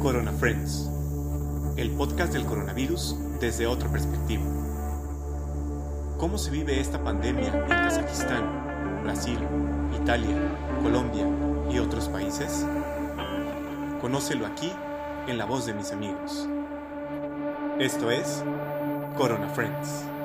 Corona Friends, el podcast del coronavirus desde otra perspectiva. ¿Cómo se vive esta pandemia en Kazajistán, Brasil, Italia, Colombia y otros países? Conócelo aquí en la voz de mis amigos. Esto es Corona Friends.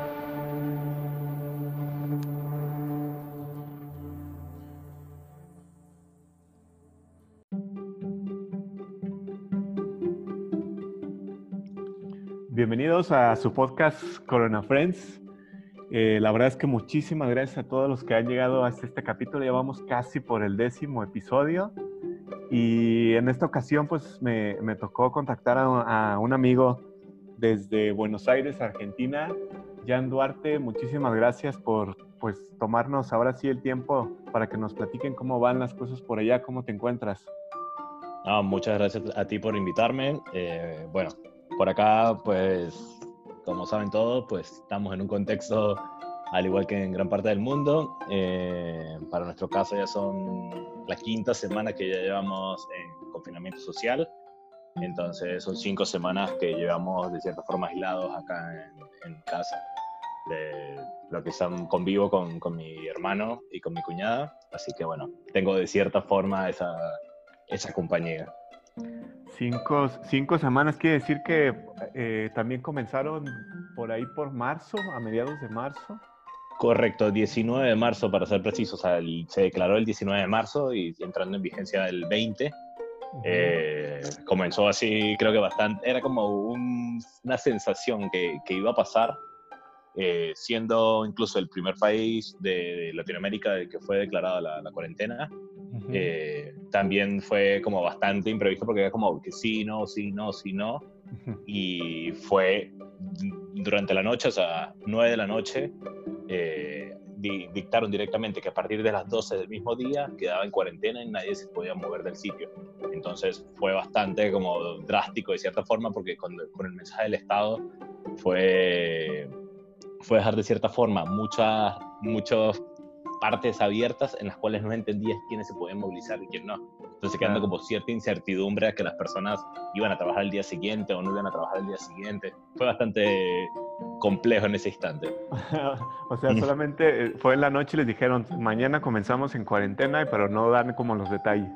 Bienvenidos a su podcast Corona Friends. Eh, la verdad es que muchísimas gracias a todos los que han llegado hasta este capítulo. Ya vamos casi por el décimo episodio. Y en esta ocasión, pues me, me tocó contactar a, a, un amigo desde Buenos Aires, Argentina, Jan Duarte. Muchísimas gracias por pues, tomarnos ahora sí el tiempo para que nos platiquen cómo van las cosas por allá, cómo te encuentras. No, muchas gracias a ti por invitarme. Eh, bueno, por acá, pues, como saben todos, pues estamos en un contexto al igual que en gran parte del mundo. Eh, para nuestro caso ya son la quinta semana que ya llevamos en confinamiento social. Entonces son cinco semanas que llevamos de cierta forma aislados acá en, casa. De lo que son convivo con, mi hermano y con mi cuñada. Así que bueno, tengo de cierta forma esa compañía. Cinco, cinco semanas quiere decir que eh, también comenzaron por ahí por marzo, a mediados de marzo. Correcto, 19 de marzo para ser preciso, o sea, el, se declaró el 19 de marzo y entrando en vigencia el 20. Uh -huh. eh, comenzó así, creo que bastante, era como un, una sensación que, que, iba a pasar, eh, siendo incluso el primer país de, Latinoamérica del que fue declarada la, la cuarentena. Uh -huh. eh, también fue como bastante imprevisto porque era como que sí, no, sí, no, sí, no. Uh -huh. Y fue durante la noche, o sea, 9 de la noche, eh, di dictaron directamente que a partir de las 12 del mismo día quedaba en cuarentena y nadie se podía mover del sitio. Entonces fue bastante como drástico de cierta forma porque con, con el mensaje del Estado fue, fue dejar de cierta forma muchas, muchas partes abiertas en las cuales no entendías quiénes se podían movilizar y quién no. Entonces quedando como cierta incertidumbre a que las personas iban a trabajar el día siguiente o no iban a trabajar el día siguiente. Fue bastante complejo en ese instante. o sea, solamente eh, fue en la noche y les dijeron, mañana comenzamos en cuarentena, pero no dan como los detalles.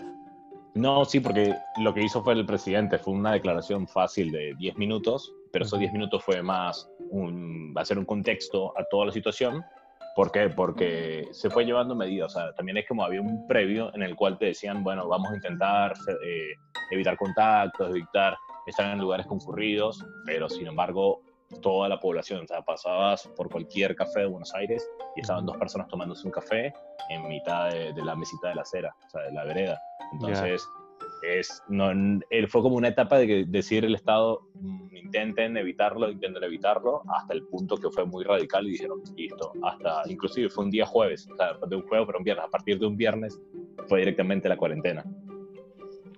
No, sí, porque lo que hizo fue el presidente, fue una declaración fácil de 10 minutos, pero esos 10 minutos fue más un, hacer un contexto a toda la situación. ¿Por qué? Porque se fue llevando medidas. O sea, también es como había un previo en el cual te decían, bueno, vamos a intentar eh, evitar contactos, evitar estar en lugares concurridos, pero sin embargo toda la población. O sea, pasabas por cualquier café de Buenos Aires y estaban dos personas tomándose un café en mitad de, de la mesita de la acera, o sea, de la vereda. Entonces, yeah. Es, no, fue como una etapa de que decir el Estado, mm, intenten evitarlo, intenten evitarlo, hasta el punto que fue muy radical y dijeron, listo, hasta, inclusive fue un día jueves, o sea, de un jueves para un viernes, a partir de un viernes fue directamente la cuarentena.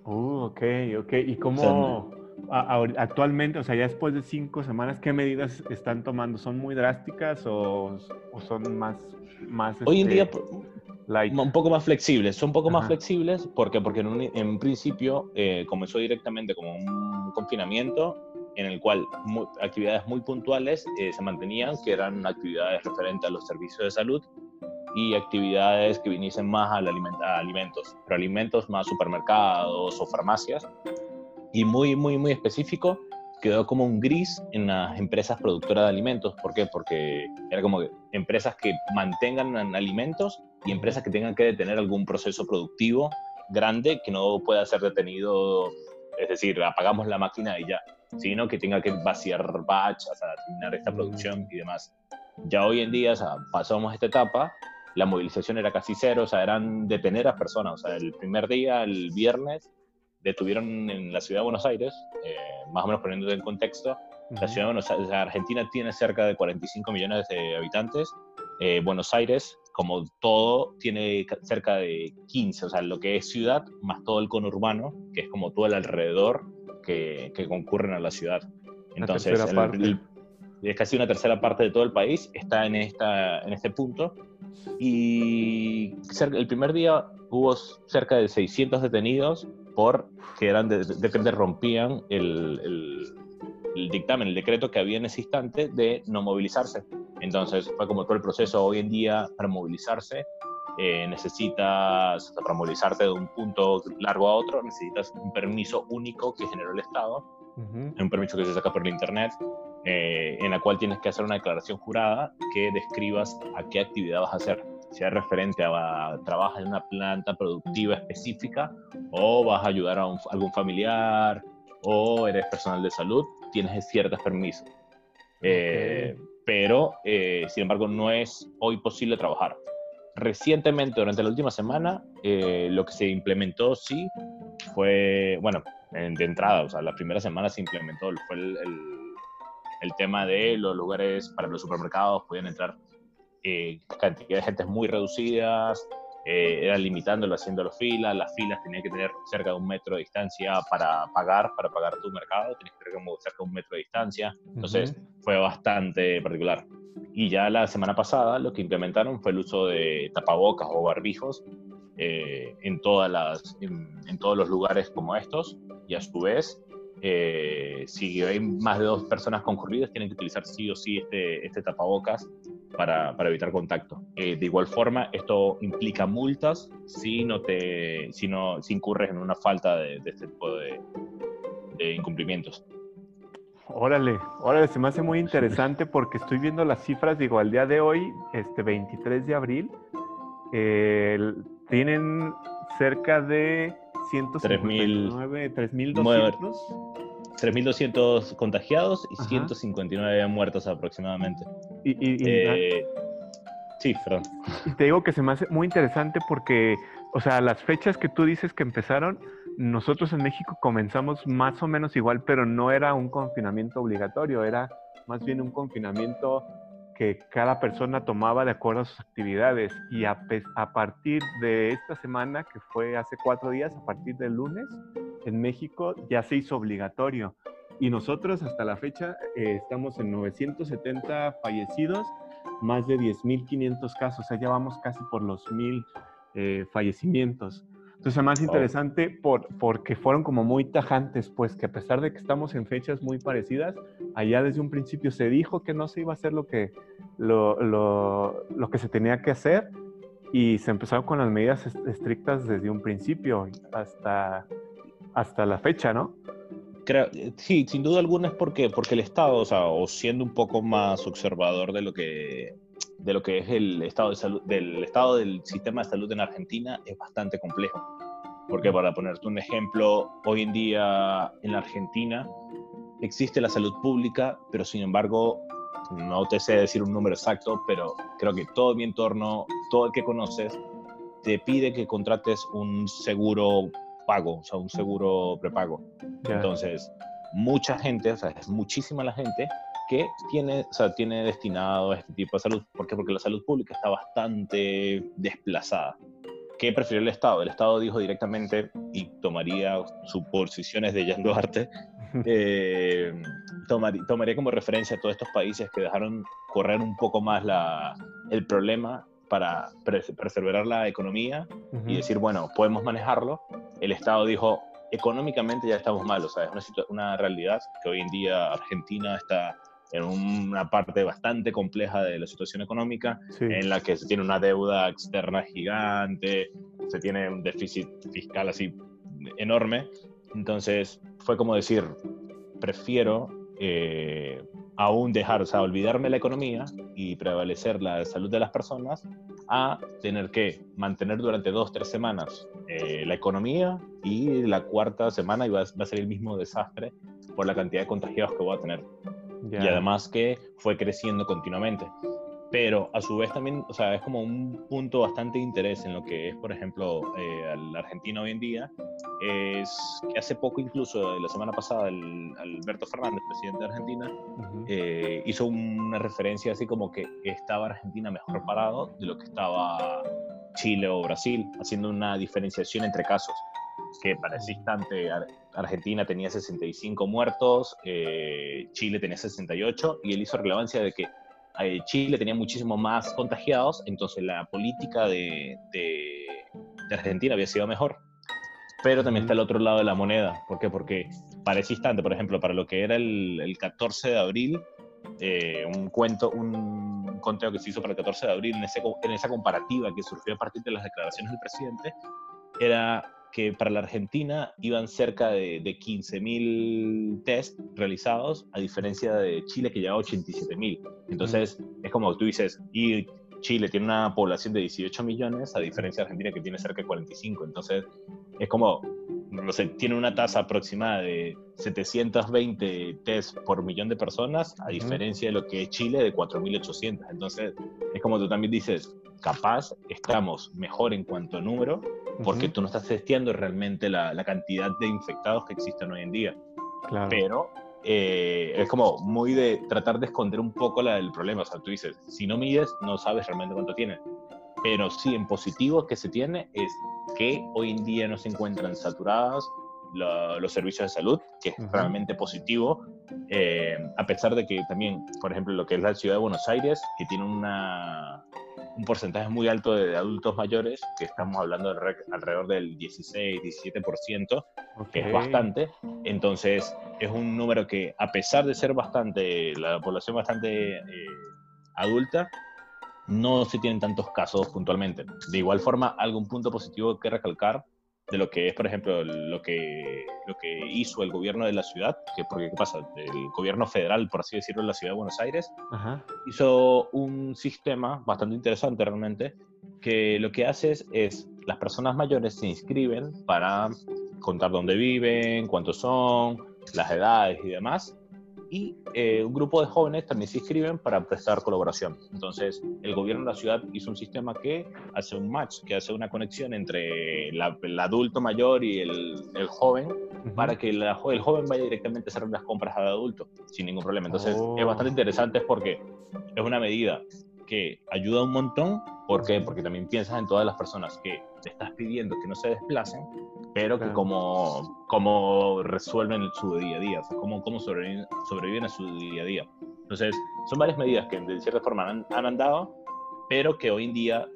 Uh, ok, ok. ¿Y cómo...? O sea, actualmente, o sea, ya después de cinco semanas, ¿qué medidas están tomando? ¿Son muy drásticas o, o son más, más Hoy en este, día, un poco más flexibles. Son un poco Ajá. más flexibles porque, porque en, un, en principio eh, comenzó directamente como un confinamiento en el cual muy, actividades muy puntuales eh, se mantenían, que eran actividades referentes a los servicios de salud y actividades que viniesen más al aliment a alimentos, pero alimentos más supermercados o farmacias y muy, muy, muy específico, quedó como un gris en las empresas productoras de alimentos. ¿Por qué? Porque era como que empresas que mantengan alimentos y empresas que tengan que detener algún proceso productivo grande que no pueda ser detenido, es decir, apagamos la máquina y ya, sino que tenga que vaciar batch, o sea, terminar esta producción y demás. Ya hoy en día, o sea, pasamos esta etapa, la movilización era casi cero, o sea, eran detener a personas, o sea, el primer día, el viernes, detuvieron en la ciudad de Buenos Aires, eh, más o menos poniéndote en contexto, uh -huh. la ciudad de Buenos Aires, Argentina tiene cerca de 45 millones de habitantes, eh, Buenos Aires, como todo, tiene cerca de 15, o sea, lo que es ciudad, más todo el conurbano, que es como todo el alrededor que, que concurren a la ciudad. Entonces, el, el, es casi una tercera parte de todo el país, está en, esta, en este punto. Y el primer día hubo cerca de 600 detenidos por que eran de, de, rompían el, el, dictamen, el decreto que había en ese instante de no movilizarse. Entonces fue como todo el proceso hoy en día para movilizarse. Eh, necesitas, para movilizarte de un punto largo a otro, necesitas un permiso único que generó el Estado, un permiso que se saca por internet, eh, en la cual tienes que hacer una declaración jurada que describas a qué actividad vas a hacer sea referente a, trabajar en una planta productiva específica o vas a ayudar a, algún familiar o eres personal de salud, tienes ciertos permisos. Eh, pero, eh, sin embargo, no es hoy posible trabajar. Recientemente, durante la última semana, eh, lo que se implementó sí fue, bueno, de entrada, o sea, la primera semana se implementó, fue el, el, el tema de los lugares para los supermercados, podían entrar eh, cantidad de gente muy reducidas, eh, era limitándolo, haciéndolo filas, las filas tenían que tener cerca de un metro de distancia para pagar, para pagar tu mercado, tenías que tener como cerca de un metro de distancia, entonces fue bastante particular. Y ya la semana pasada lo que implementaron fue el uso de tapabocas o barbijos eh, en, todas las, en, todos los lugares como estos, y a su vez eh, si hay más de dos personas concurridas, tienen que utilizar sí o sí este, este tapabocas para, para evitar contacto. Eh, de igual forma, esto implica multas si no te, si no, si incurres en una falta de, este tipo de, de, incumplimientos. Órale, órale, se me hace muy interesante porque estoy viendo las cifras, digo, al día de hoy, este 23 de abril, eh, tienen cerca de 159, 3.200. 3.200 contagiados y 159 muertos aproximadamente. Y, eh, sí, perdón. Y te digo que se me hace muy interesante porque, o sea, las fechas que tú dices que empezaron, nosotros en México comenzamos más o menos igual, pero no era un confinamiento obligatorio, era más bien un confinamiento que cada persona tomaba de acuerdo a sus actividades. Y a, a, partir de esta semana, que fue hace cuatro días, a partir del lunes, en México ya se hizo obligatorio. Y nosotros hasta la fecha eh, estamos en 970 fallecidos, más de 10.500 casos, o sea, ya vamos casi por los 1.000 eh, fallecimientos. Entonces, más interesante por, porque fueron como muy tajantes, pues que a pesar de que estamos en fechas muy parecidas, allá desde un principio se dijo que no se iba a hacer lo que, lo, lo, lo que se tenía que hacer y se empezaron con las medidas estrictas desde un principio hasta, hasta la fecha, ¿no? Creo, sí, sin duda alguna es porque, porque el Estado, o sea, o siendo un poco más observador de lo que de lo que es el estado de salud, del estado del sistema de salud en Argentina es bastante complejo. Porque para ponerte un ejemplo, hoy en día en la Argentina existe la salud pública, pero sin embargo, no te sé decir un número exacto, pero creo que todo mi entorno, todo el que conoces, te pide que contrates un seguro pago, o sea, un seguro prepago. Entonces, mucha gente, o sea, es muchísima la gente que tiene, o sea, tiene destinado a este tipo de salud. ¿Por qué? Porque la salud pública está bastante desplazada. ¿Qué prefirió el Estado? El Estado dijo directamente, y tomaría suposiciones de Jan Duarte, eh, tomaría como referencia a todos estos países que dejaron correr un poco más la, el problema para preservar la economía y decir, bueno, podemos manejarlo. El Estado dijo, económicamente ya estamos mal, o sea, es una, una realidad que hoy en día Argentina está en una parte bastante compleja de la situación económica, en la que se tiene una deuda externa gigante, se tiene un déficit fiscal así enorme. Entonces fue como decir, prefiero eh, aún dejar, o sea, olvidarme la economía y prevalecer la salud de las personas a tener que mantener durante dos, tres semanas eh, la economía y la cuarta semana iba, va a ser el mismo desastre por la cantidad de contagiados que voy a tener. Y además que fue creciendo continuamente. Pero a su vez también, o sea, es como un punto bastante de interés en lo que es, por ejemplo, eh, la Argentina hoy en día, es que hace poco incluso, la semana pasada, el, Alberto Fernández, presidente de Argentina, eh, hizo una referencia así como que estaba Argentina mejor parado de lo que estaba Chile o Brasil, haciendo una diferenciación entre casos que para ese instante Argentina tenía 65 muertos, eh, Chile tenía 68, y él hizo relevancia de que eh, Chile tenía muchísimo más contagiados, entonces la política de, de, Argentina había sido mejor. pero también está el otro lado de la moneda. ¿Por qué? Porque para ese instante, por ejemplo, para lo que era el, el 14 de abril, eh, un cuento, un conteo que se hizo para el 14 de abril en, ese, en esa comparativa que surgió a partir de las declaraciones del presidente, era que para la Argentina iban cerca de, de 15.000 test realizados, a diferencia de Chile que lleva 87.000. Entonces, es como tú dices, y Chile tiene una población de 18 millones, a diferencia de Argentina que tiene cerca de 45. Entonces, es como, no sé, tiene una tasa aproximada de 720 test por millón de personas, a diferencia de lo que es Chile de 4.800. Entonces, es como tú también dices, capaz estamos mejor en cuanto a número, porque tú no estás testeando realmente la, la, cantidad de infectados que existen hoy en día. Claro. Pero eh, es como muy de tratar de esconder un poco la, el problema. O sea, tú dices, si no mides, no sabes realmente cuánto tienes. Pero sí, en positivo que se tiene es que hoy en día no se encuentran saturados los servicios de salud, que es realmente positivo, eh, a pesar de que también, por ejemplo, lo que es la ciudad de Buenos Aires, que tiene una, un porcentaje muy alto de adultos mayores, que estamos hablando de alrededor del 16-17%, que es bastante. Entonces, es un número que, a pesar de ser bastante, la población bastante eh, adulta, no se tienen tantos casos puntualmente. De igual forma, algún punto positivo que recalcar de lo que es, por ejemplo, lo que, lo que hizo el gobierno de la ciudad, que porque, ¿qué pasa? El gobierno federal, por así decirlo, de la ciudad de Buenos Aires, hizo un sistema bastante interesante realmente, que lo que hace es, es, las personas mayores se inscriben para contar dónde viven, cuántos son, las edades y demás, y eh, un grupo de jóvenes también se inscriben para prestar colaboración. Entonces, el gobierno de la ciudad hizo un sistema que hace un match, que hace una conexión entre el adulto mayor y el, el joven para que el joven vaya directamente a hacer las compras al adulto sin ningún problema. Entonces, es oh. bastante interesante porque es una medida que ayuda un montón. ¿Por qué? Porque también piensas en todas las personas que te estás pidiendo que no se desplacen, pero que como, como resuelven su día a día, cómo, cómo sobreviven, sobreviven, a su día a día. Entonces, son varias medidas que de cierta forma han, han andado, pero que hoy en día,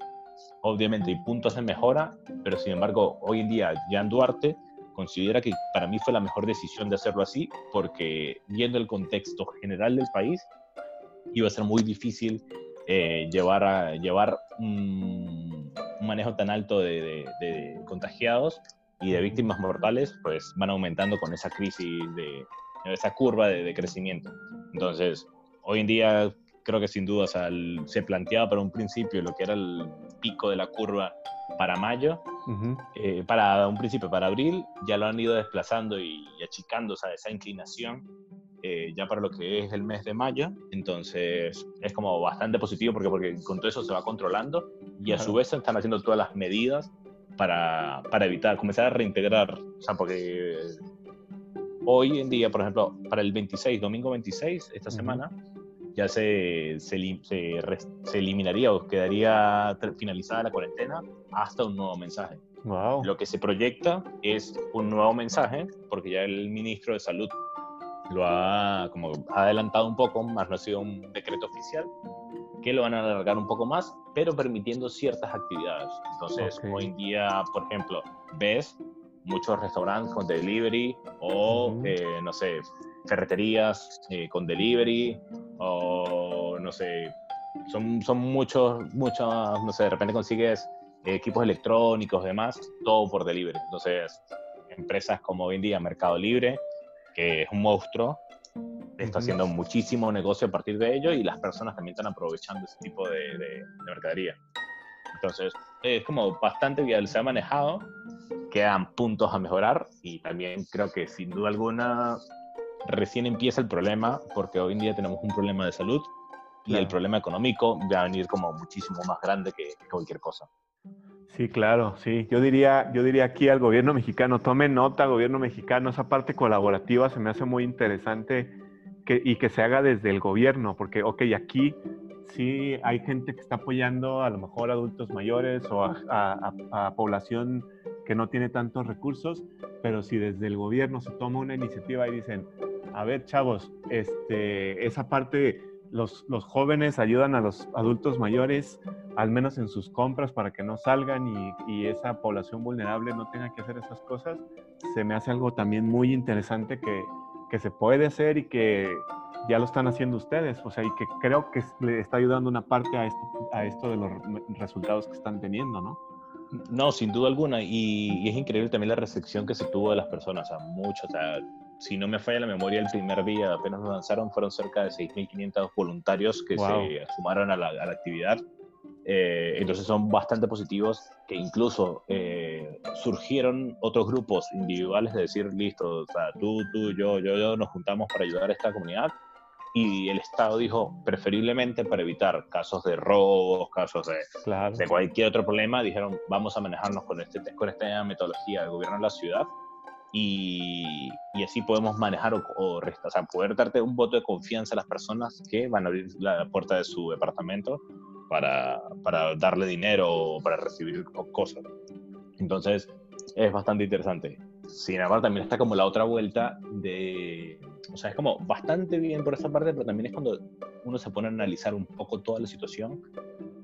obviamente, hay puntos de mejora, pero sin embargo, hoy en día, Jan Duarte considera que para mí fue la mejor decisión de hacerlo así, porque viendo el contexto general del país, iba a ser muy difícil eh, llevar, a, llevar un, manejo tan alto de, contagiados y de víctimas mortales, pues van aumentando con esa crisis, de esa curva de, crecimiento. Entonces, hoy en día creo que sin duda se planteaba para un principio lo que era el pico de la curva para mayo, eh, para un principio para abril, ya lo han ido desplazando y, achicando esa inclinación eh, ya para lo que es el mes de mayo. Entonces es como bastante positivo porque, porque con todo eso se va controlando y a su vez se están haciendo todas las medidas para, para evitar, comenzar a reintegrar. O sea, porque hoy en día, por ejemplo, para el 26, domingo 26, esta semana, ya se, se, se, se, eliminaría o quedaría finalizada la cuarentena hasta un nuevo mensaje. Wow. Lo que se proyecta es un nuevo mensaje, porque ya el ministro de Salud lo ha, como, adelantado un poco, más no ha sido un decreto oficial, que lo van a alargar un poco más, pero permitiendo ciertas actividades. Entonces, hoy en día, por ejemplo, ves muchos restaurantes con delivery o, eh, no sé, ferreterías eh, con delivery o, no sé, son, son muchos, muchos, no sé, de repente consigues equipos electrónicos, demás, todo por delivery. Entonces, empresas como hoy en día Mercado Libre que es un monstruo, está haciendo muchísimo negocio a partir de ello y las personas también están aprovechando ese tipo de, de, mercadería. Entonces, es como bastante bien, se ha manejado, quedan puntos a mejorar y también creo que sin duda alguna recién empieza el problema porque hoy en día tenemos un problema de salud y el problema económico va a venir como muchísimo más grande que cualquier cosa. Sí, claro, sí. Yo diría, yo diría aquí al gobierno mexicano, tome nota, gobierno mexicano, esa parte colaborativa se me hace muy interesante que, y que se haga desde el gobierno, porque, ok, aquí sí hay gente que está apoyando a lo mejor a adultos mayores o a, población que no tiene tantos recursos, pero si desde el gobierno se toma una iniciativa y dicen, a ver, chavos, este, esa parte, los, los jóvenes ayudan a los adultos mayores, al menos en sus compras para que no salgan y, y, esa población vulnerable no tenga que hacer esas cosas, se me hace algo también muy interesante que, que se puede hacer y que ya lo están haciendo ustedes, o sea, y que creo que le está ayudando una parte a esto, a esto de los resultados que están teniendo, ¿no? No, sin duda alguna, y, es increíble también la recepción que se tuvo de las personas, o sea, mucho, o sea, si no me falla la memoria, el primer día apenas nos lanzaron fueron cerca de 6.500 voluntarios que se sumaron a la, a la actividad. Eh, entonces son bastante positivos que incluso eh, surgieron otros grupos individuales de decir, listo, o sea, tú, tú, yo, yo, yo nos juntamos para ayudar a esta comunidad y el Estado dijo, preferiblemente para evitar casos de robos, casos de, de cualquier otro problema, dijeron, vamos a manejarnos con, este, con esta metodología del gobierno de la ciudad y, y así podemos manejar o, o, o, sea, poder darte un voto de confianza a las personas que van a abrir la puerta de su departamento para, para darle dinero o para recibir cosas. Entonces, es bastante interesante. Sin embargo, también está como la otra vuelta de... O sea, es como bastante bien por esa parte, pero también es cuando uno se pone a analizar un poco toda la situación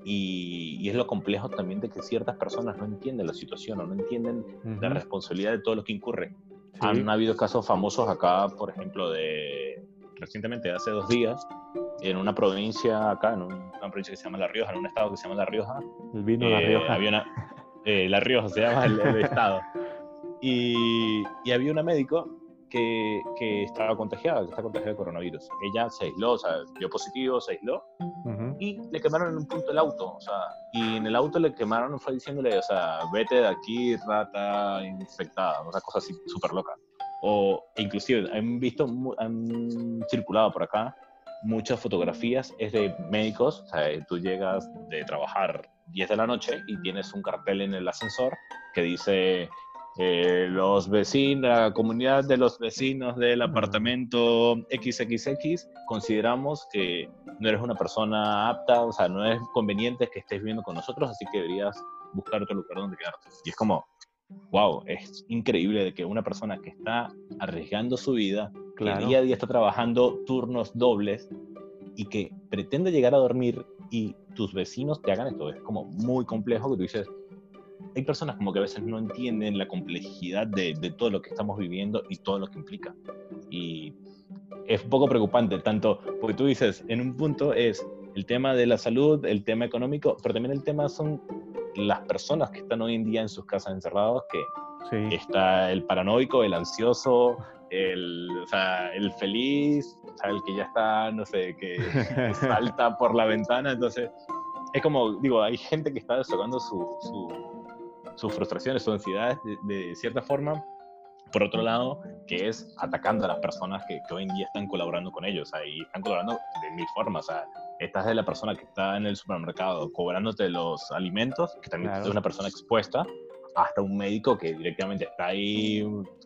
y, y es lo complejo también de que ciertas personas no entienden la situación o no entienden la responsabilidad de todo lo que incurre. Han habido casos famosos acá, por ejemplo, de recientemente, hace dos días, en una provincia acá, en una provincia que se llama La Rioja, en un estado que se llama La Rioja. El vino La eh, Rioja. Había una, eh, La Rioja se llama el, estado. Y, y, había una médico que, que, estaba contagiada, que está contagiada de coronavirus. Ella se aisló, o sea, dio positivo, se aisló y le quemaron en un punto el auto, o sea, y en el auto le quemaron, fue diciéndole, o sea, vete de aquí, rata infectada, una cosa así súper loca. O inclusive han visto, han circulado por acá muchas fotografías, es de médicos, o sea, tú llegas de trabajar 10 de la noche y tienes un cartel en el ascensor que dice eh, los vecinos, la comunidad de los vecinos del apartamento XXX, consideramos que no eres una persona apta, o sea, no es conveniente que estés viviendo con nosotros, así que deberías buscar otro lugar donde quedarte. Y es como, wow, es increíble de que una persona que está arriesgando su vida, que día a día está trabajando turnos dobles y que pretende llegar a dormir y tus vecinos te hagan esto, es como muy complejo que tú dices, hay personas como que a veces no entienden la complejidad de, de todo lo que estamos viviendo y todo lo que implica. Y es un poco preocupante, tanto porque tú dices, en un punto es el tema de la salud, el tema económico, pero también el tema son las personas que están hoy en día en sus casas encerrados, que está el paranoico, el ansioso, el, o sea, el feliz, o sea, el que ya está, no sé, que, salta por la ventana. Entonces, es como, digo, hay gente que está desahogando su, su, sus frustraciones, sus ansiedades de, cierta forma. Por otro lado, que es atacando a las personas que, que hoy en día están colaborando con ellos. y están colaborando de mil formas. O sea, estás de la persona que está en el supermercado cobrándote los alimentos, que también es una persona expuesta, hasta un médico que directamente está ahí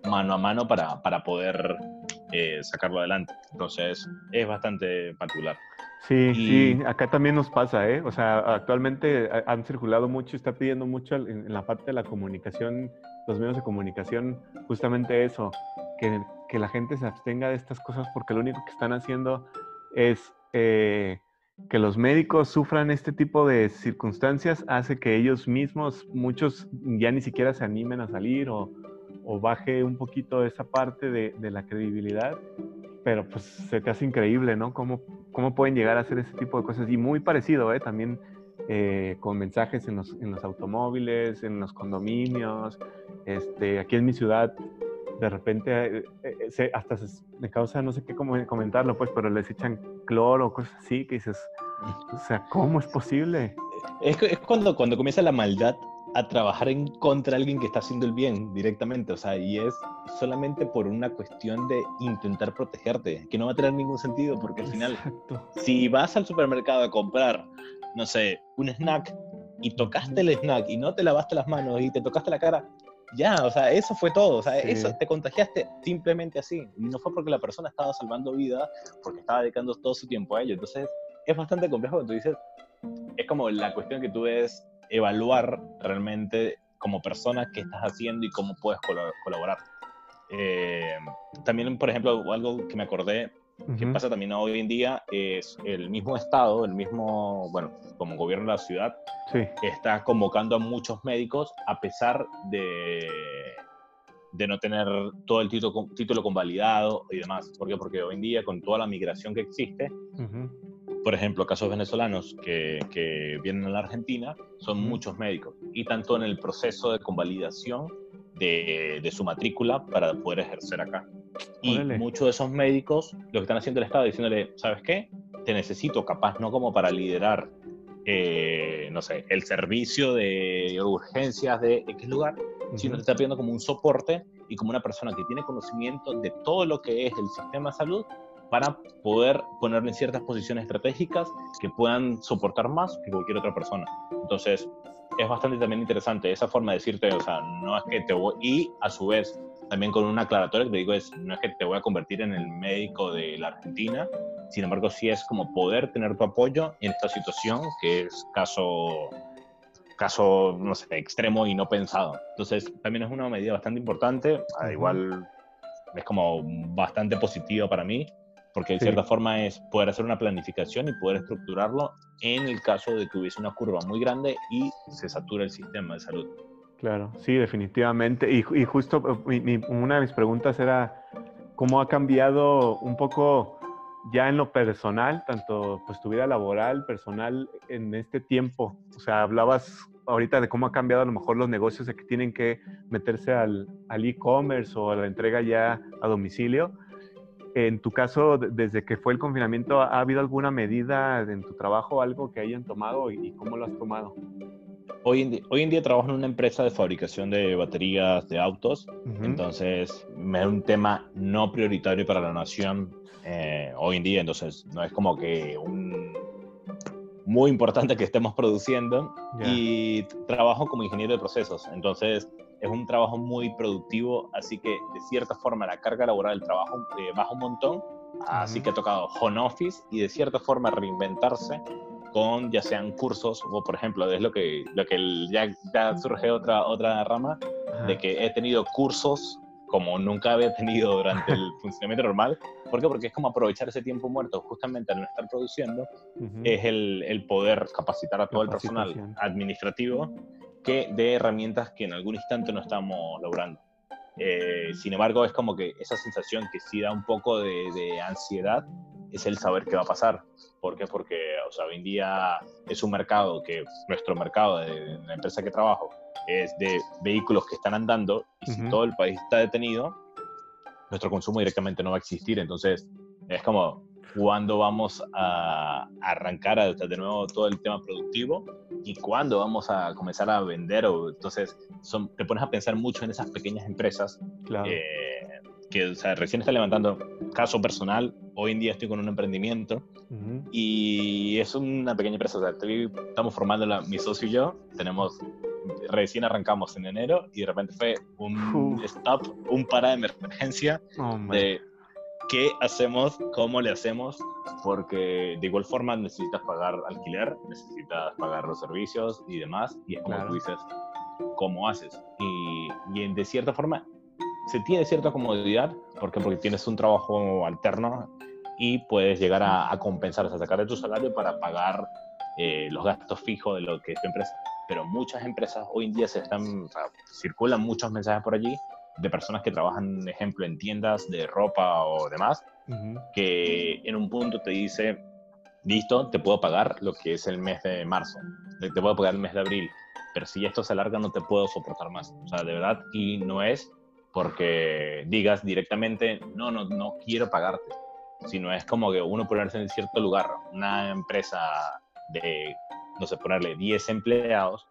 mano a mano para, para poder eh, sacarlo adelante. Entonces, es bastante particular. Sí, sí, acá también nos pasa, ¿eh? O sea, actualmente han circulado mucho, está pidiendo mucho en, la parte de la comunicación, los medios de comunicación, justamente eso, que, que la gente se abstenga de estas cosas porque lo único que están haciendo es eh, que los médicos sufran este tipo de circunstancias hace que ellos mismos, muchos ya ni siquiera se animen a salir o, baje un poquito esa parte de, la credibilidad, pero pues se te hace increíble, ¿no? Cómo, cómo pueden llegar a hacer ese tipo de cosas. Y muy parecido, ¿eh? También eh, con mensajes en los, en los automóviles, en los condominios. Este, aquí en mi ciudad de repente eh, eh, hasta me causa no sé qué cómo comentarlo, pues, pero les echan cloro o cosas así que dices, o sea, ¿cómo es posible? Es, es cuando, cuando comienza la maldad a trabajar en contra de alguien que está haciendo el bien directamente, o sea, y es solamente por una cuestión de intentar protegerte, que no va a tener ningún sentido, porque al final, si vas al supermercado a comprar, no sé, un snack y tocaste el snack y no te lavaste las manos y te tocaste la cara, ya, o sea, eso fue todo, o sea, eso te contagiaste simplemente así. No fue porque la persona estaba salvando vida, porque estaba dedicando todo su tiempo a ello. Entonces, es bastante complejo cuando tú dices, es como la cuestión que tú debes evaluar realmente como persona qué estás haciendo y cómo puedes colaborar. Eh, también, por ejemplo, algo que me acordé que pasa también hoy en día es el mismo Estado, el mismo, bueno, como gobierno de la ciudad, está convocando a muchos médicos a pesar de, de no tener todo el título, título convalidado y demás. ¿Por qué? Porque hoy en día con toda la migración que existe, por ejemplo, casos venezolanos que, que, vienen a la Argentina, son muchos médicos. Y tanto en el proceso de convalidación de, de su matrícula para poder ejercer acá. Y muchos de esos médicos lo que están haciendo el Estado diciéndole, ¿sabes qué? Te necesito capaz, no como para liderar, eh, no sé, el servicio de urgencias de X lugar, sino te está pidiendo como un soporte y como una persona que tiene conocimiento de todo lo que es el sistema de salud para poder ponerle en ciertas posiciones estratégicas que puedan soportar más que cualquier otra persona. Entonces, es bastante también interesante esa forma de decirte, o sea, no es que te voy, y a su vez, también con una aclaratoria que te digo es, no es que te voy a convertir en el médico de la Argentina, sin embargo, sí es como poder tener tu apoyo en esta situación que es caso, caso, no sé, extremo y no pensado. Entonces, también es una medida bastante importante, igual es como bastante positiva para mí, porque de cierta forma es poder hacer una planificación y poder estructurarlo en el caso de que hubiese una curva muy grande y se satura el sistema de salud. Claro, sí, definitivamente. Y, justo eh, una de mis preguntas era cómo ha cambiado un poco ya en lo personal, tanto pues tu vida laboral, personal, en este tiempo. O sea, hablabas ahorita de cómo ha cambiado a lo mejor los negocios de que tienen que meterse al e-commerce o a la entrega ya a domicilio en tu caso, desde que fue el confinamiento, ¿ha habido alguna medida en tu trabajo, algo que hayan tomado y, cómo lo has tomado? Hoy en, día, hoy en, día, trabajo en una empresa de fabricación de baterías de autos, entonces es un tema no prioritario para la nación eh, hoy en día, entonces no es como que un muy importante que estemos produciendo y trabajo como ingeniero de procesos, entonces es un trabajo muy productivo, así que de cierta forma la carga laboral del trabajo eh, baja un montón, así que ha tocado home office y de cierta forma reinventarse con ya sean cursos o por ejemplo es lo que lo que ya, ya surge otra otra rama de que he tenido cursos como nunca había tenido durante el funcionamiento normal. ¿Por qué? Porque es como aprovechar ese tiempo muerto justamente al no estar produciendo, es el, el, poder capacitar a todo el personal administrativo que de herramientas que en algún instante no estamos logrando. Eh, sin embargo, es como que esa sensación que sí da un poco de, ansiedad es el saber qué va a pasar. ¿Por qué? Porque o sea, hoy en día es un mercado que, nuestro mercado de, la empresa que trabajo, es de vehículos que están andando y si todo el país está detenido, nuestro consumo directamente no va a existir. Entonces, es como, cuándo vamos a arrancar de nuevo todo el tema productivo y cuándo vamos a comenzar a vender. O, entonces, son, te pones a pensar mucho en esas pequeñas empresas eh, que o sea, recién está levantando. Caso personal, hoy en día estoy con un emprendimiento y es una pequeña empresa. O sea, estamos formando mi socio y yo. Tenemos recién arrancamos en enero y de repente fue un stop, un para de emergencia oh, de qué hacemos, cómo le hacemos, porque de igual forma necesitas pagar alquiler, necesitas pagar los servicios y demás, y es como tú dices, ¿cómo haces? Y, y, de cierta forma se tiene cierta comodidad, porque porque tienes un trabajo alterno y puedes llegar a, compensar, a sacar de tu salario para pagar eh, los gastos fijos de lo que es tu empresa. Pero muchas empresas hoy en día se están, circulan muchos mensajes por allí de personas que trabajan, ejemplo, en tiendas de ropa o demás, que en un punto te dice, listo, te puedo pagar lo que es el mes de marzo, te puedo pagar el mes de abril, pero si esto se alarga no te puedo soportar más. O sea, de verdad, y no es porque digas directamente, no, no, no quiero pagarte, sino es como que uno ponerse en cierto lugar, una empresa de, no sé, ponerle 10 empleados,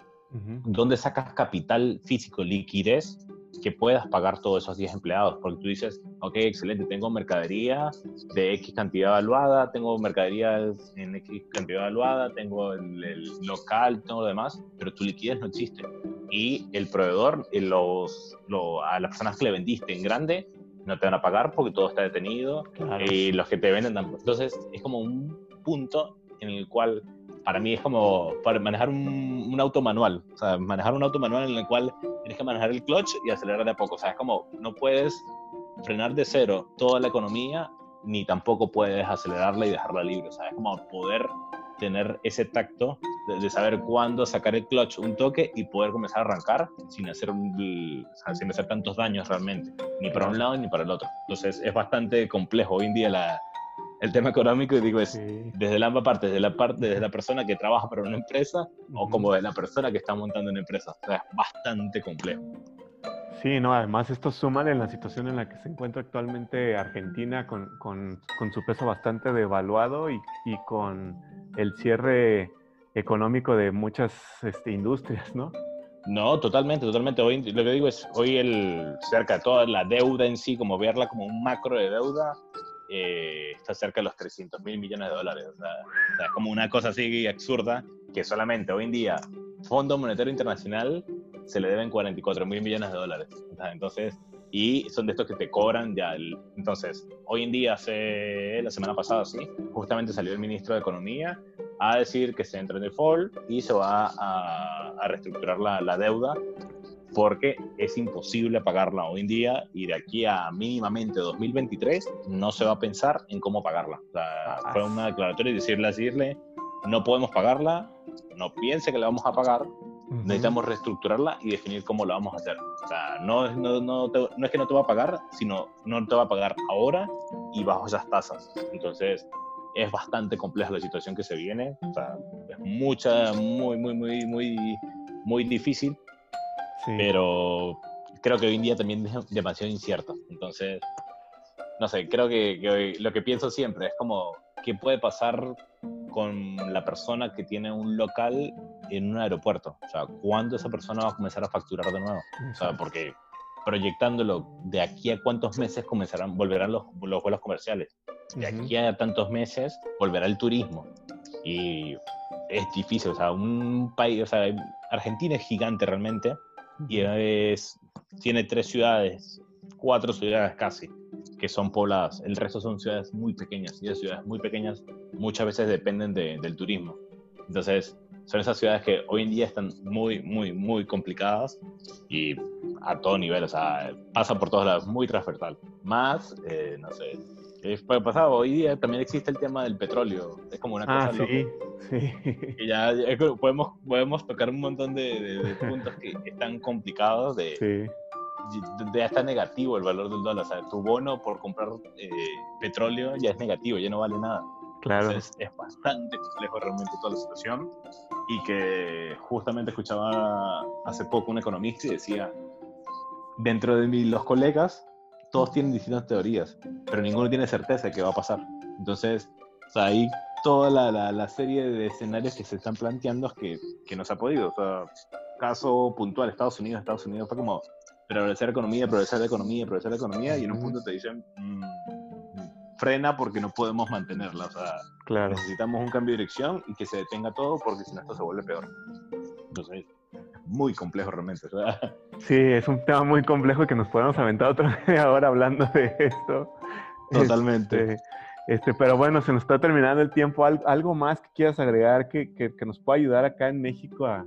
donde sacas capital físico, liquidez, que puedas pagar todos esos 10 empleados, porque tú dices, ok, excelente, tengo mercadería de X cantidad evaluada, tengo mercadería en X cantidad evaluada, tengo el, local, todo lo demás, pero tu liquidez no existe. Y el proveedor, eh, los, a las personas que le vendiste en grande, no te van a pagar porque todo está detenido y los que te venden Entonces, es como un punto en el cual para mí es como para manejar un, un, auto manual, o sea, manejar un auto manual en el cual tienes que manejar el clutch y acelerar de a poco, o sea, es como no puedes frenar de cero toda la economía ni tampoco puedes acelerarla y dejarla libre. O sea, es como poder tener ese tacto de, saber cuándo sacar el clutch, un toque y poder comenzar a arrancar sin hacer, sin hacer tantos daños realmente, ni para un lado ni para el otro. Entonces es bastante complejo hoy en día la, el tema económico, digo, es desde la ambas partes, desde la parte desde la persona que trabaja para una empresa o como de la persona que está montando una empresa. O sea, es bastante complejo. Sí, no, además esto suma en la situación en la que se encuentra actualmente Argentina con, con, con su peso bastante devaluado y, y, con el cierre económico de muchas este, industrias, ¿no? No, totalmente, totalmente. Hoy lo que digo es, hoy el cerca de toda la deuda en sí, como verla como un macro de deuda, eh, está cerca de los 300 mil millones de dólares. O sea, es como una cosa así absurda que solamente hoy en día Fondo Monetario Internacional se le deben 44 mil millones de dólares. Entonces, y son de estos que te cobran ya. entonces, hoy en día, hace, la semana pasada, sí, justamente salió el ministro de Economía a decir que se entra en default y se va a, a reestructurar la, la, deuda porque es imposible pagarla hoy en día y de aquí a mínimamente 2023 no se va a pensar en cómo pagarla. O sea, ah, fue una declaratoria y decirle, decirle, no podemos pagarla, no piense que la vamos a pagar, necesitamos reestructurarla y definir cómo la vamos a hacer. O sea, no, no, no, no, es que no te va a pagar, sino no te va a pagar ahora y bajo esas tasas. Entonces, es bastante compleja la situación que se viene. O sea, es mucha, muy, muy, muy, muy, muy difícil. Pero creo que hoy en día también es demasiado incierto. Entonces, no sé, creo que, que lo que pienso siempre es como, ¿qué puede pasar con la persona que tiene un local en un aeropuerto. O sea, ¿cuándo esa persona va a comenzar a facturar de nuevo? O sea, porque proyectándolo de aquí a cuántos meses comenzarán, volverán los, los vuelos comerciales. De aquí a tantos meses volverá el turismo. Y es difícil, o sea, un país, o sea, Argentina es gigante realmente y es, tiene tres ciudades, cuatro ciudades casi que son pobladas. El resto son ciudades muy pequeñas y esas ciudades muy pequeñas muchas veces dependen del turismo. Entonces, son esas ciudades que hoy en día están muy, muy, muy complicadas y a todo nivel, o sea, pasa por todos lados, muy transversal. Más, eh, no sé, puede pasar, hoy día también existe el tema del petróleo, es como una ah, cosa sí, sí. Y ya podemos, podemos tocar un montón de, puntos que están complicados de... Sí ya está negativo el valor del dólar. O sea, tu bono por comprar eh, petróleo ya es negativo, ya no vale nada. Claro. Entonces es bastante complejo realmente toda la situación. Y que justamente escuchaba hace poco un economista y decía, dentro de mí, los colegas, todos tienen distintas teorías, pero ninguno tiene certeza de qué va a pasar. Entonces, o sea, ahí toda la, la, serie de escenarios que se están planteando es que, que no se ha podido. O sea, caso puntual, Estados Unidos, Estados Unidos fue como, progresar economía, progresar la economía, progresar la economía, y en un punto te dicen, mm, frena porque no podemos mantenerla. O sea, claro. necesitamos un cambio de dirección y que se detenga todo porque si no esto se vuelve peor. Entonces, muy complejo realmente. Sí, es un tema muy complejo que nos podemos aventar otra vez ahora hablando de esto. Totalmente. Este, este, pero bueno, se nos está terminando el tiempo. ¿Algo más que quieras agregar que, que, que nos pueda ayudar acá en México a,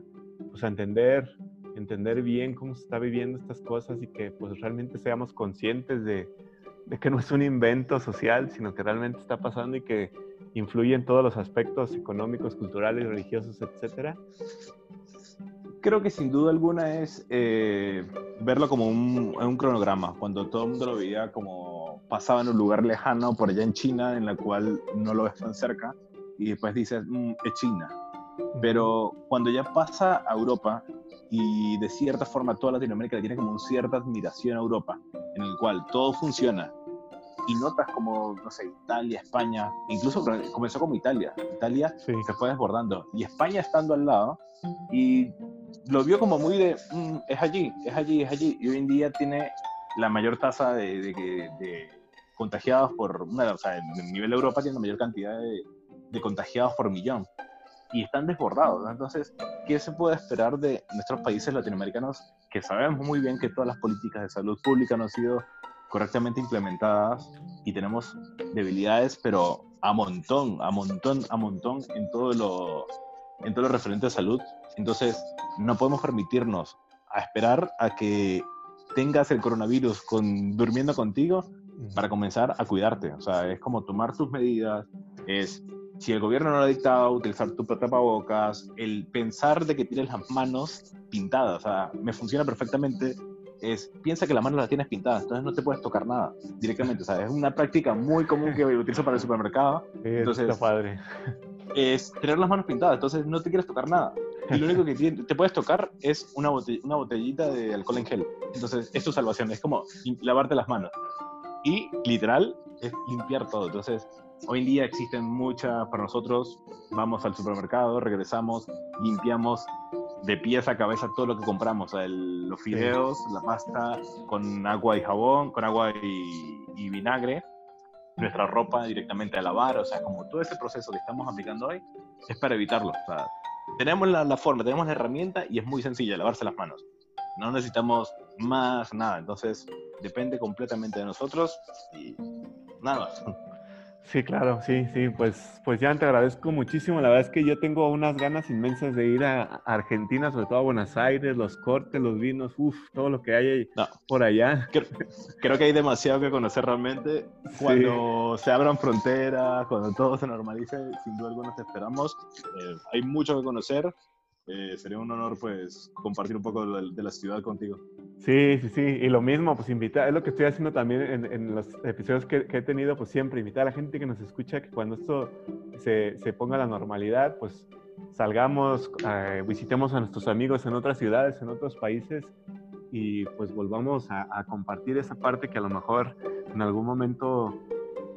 pues, a entender entender bien cómo se está viviendo estas cosas y que pues realmente seamos conscientes de, de, que no es un invento social, sino que realmente está pasando y que influye en todos los aspectos económicos, culturales, religiosos, etcétera. Creo que sin duda alguna es eh, verlo como un, un, cronograma, cuando todo el mundo lo veía como pasaba en un lugar lejano por allá en China, en la cual no lo ves tan cerca, y después dices, mm, es China. Pero cuando ya pasa a Europa, y de cierta forma toda Latinoamérica le tiene como una cierta admiración a Europa, en el cual todo funciona. Y notas como, no sé, Italia, España, incluso comenzó como Italia. Italia se fue desbordando. Y España estando al lado, y lo vio como muy de, mm, es allí, es allí, es allí. Y hoy en día tiene la mayor tasa de, de, contagiados por, o sea, en nivel de Europa tiene la mayor cantidad de, de contagiados por millón y están desbordados. Entonces, ¿qué se puede esperar de nuestros países latinoamericanos que sabemos muy bien que todas las políticas de salud pública no han sido correctamente implementadas y tenemos debilidades, pero a montón, a montón, a montón en todo lo, en todo lo referente a salud? Entonces, no podemos permitirnos a esperar a que tengas el coronavirus con, durmiendo contigo para comenzar a cuidarte. O sea, es como tomar tus medidas, es si el gobierno no lo ha dictado, utilizar tu tapabocas, el pensar de que tienes las manos pintadas, o sea, me funciona perfectamente, es piensa que las manos las tienes pintadas, entonces no te puedes tocar nada directamente, o sea, es una práctica muy común que utilizo para el supermercado. entonces, padre. Es tener las manos pintadas, entonces no te quieres tocar nada. Y lo único que te puedes tocar es una, una botellita de alcohol en gel. Entonces, es tu salvación, es como lavarte las manos. Y literal, es limpiar todo. Entonces, Hoy en día existen muchas, para nosotros, vamos al supermercado, regresamos, limpiamos de pies a cabeza todo lo que compramos, los fideos, la pasta, con agua y jabón, con agua y, vinagre, nuestra ropa directamente a lavar, o sea, como todo ese proceso que estamos aplicando hoy es para evitarlo. O sea, tenemos la, la forma, tenemos la herramienta y es muy sencilla, lavarse las manos. No necesitamos más nada, entonces depende completamente de nosotros y nada. Sí, claro, sí, sí, pues, pues ya te agradezco muchísimo. La verdad es que yo tengo unas ganas inmensas de ir a Argentina, sobre todo a Buenos Aires, los cortes, los vinos, uff, todo lo que hay por allá. Creo, que hay demasiado que conocer realmente. Cuando se abran fronteras, cuando todo se normalice, sin duda alguna te esperamos. Eh, hay mucho que conocer. Eh, sería un honor pues compartir un poco de, la ciudad contigo. Sí, sí, sí, y lo mismo, pues invitar, es lo que estoy haciendo también en, los episodios que, he tenido, pues siempre invitar a la gente que nos escucha que cuando esto se, se ponga a la normalidad, pues salgamos, eh, visitemos a nuestros amigos en otras ciudades, en otros países y pues volvamos a, a compartir esa parte que a lo mejor en algún momento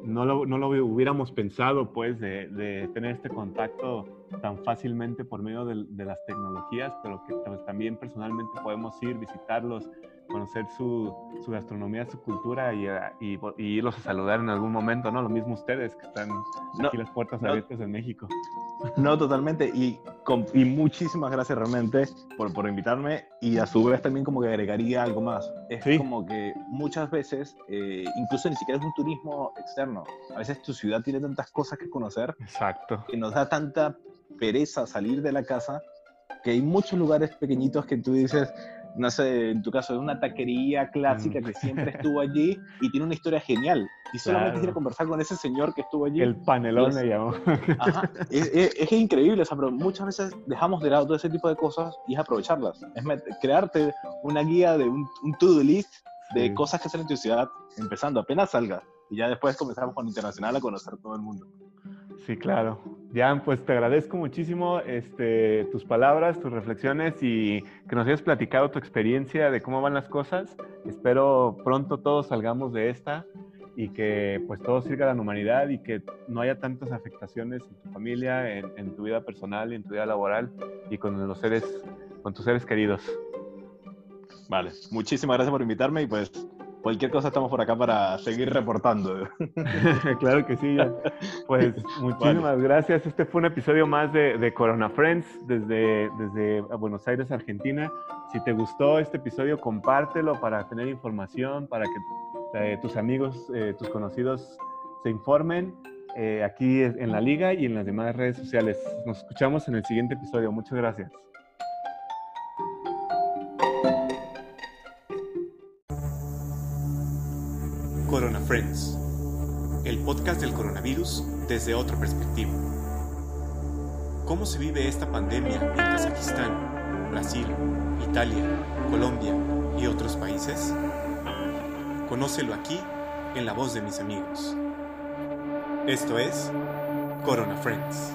no lo, no lo hubiéramos pensado, pues, de, de, tener este contacto tan fácilmente por medio de, de las tecnologías, pero que pues, también personalmente podemos ir, visitarlos, conocer su, su gastronomía, su cultura y, y, irlos a saludar en algún momento, ¿no? Lo mismo ustedes que están aquí las puertas abiertas en México. No, totalmente. Y, y muchísimas gracias realmente por, por, invitarme. Y a su vez también como que agregaría algo más. Es como que muchas veces, eh, incluso ni siquiera es un turismo externo. A veces tu ciudad tiene tantas cosas que conocer. Exacto. Que nos da tanta pereza salir de la casa que hay muchos lugares pequeñitos que tú dices, no sé, en tu caso, es una taquería clásica mm. que siempre estuvo allí y tiene una historia genial. Y solamente quiero conversar con ese señor que estuvo allí. El panelón le llamó. Ajá, es, increíble, o sea, pero muchas veces dejamos de lado todo ese tipo de cosas y es aprovecharlas. Es crearte una guía de un, to-do list de cosas que hacen en tu ciudad, empezando apenas salga. Y ya después comenzamos con Internacional a conocer todo el mundo. Sí, claro. Jan, pues te agradezco muchísimo este, tus palabras, tus reflexiones y que nos hayas platicado tu experiencia de cómo van las cosas. Espero pronto todos salgamos de esta y que pues todo sirva a la humanidad y que no haya tantas afectaciones en tu familia, en, tu vida personal, en tu vida laboral y con los seres, con tus seres queridos. Vale, muchísimas gracias por invitarme y pues cualquier cosa estamos por acá para seguir reportando. claro que sí. Pues muchísimas gracias. Este fue un episodio más de, Corona Friends desde, desde Buenos Aires, Argentina. Si te gustó este episodio, compártelo para tener información, para que eh, tus amigos, eh, tus conocidos se informen. Eh, aquí en la liga y en las demás redes sociales. Nos escuchamos en el siguiente episodio. Muchas gracias. Podcast del coronavirus desde otra perspectiva. ¿Cómo se vive esta pandemia en Kazajistán, Brasil, Italia, Colombia y otros países? Conócelo aquí en la voz de mis amigos. Esto es Corona Friends.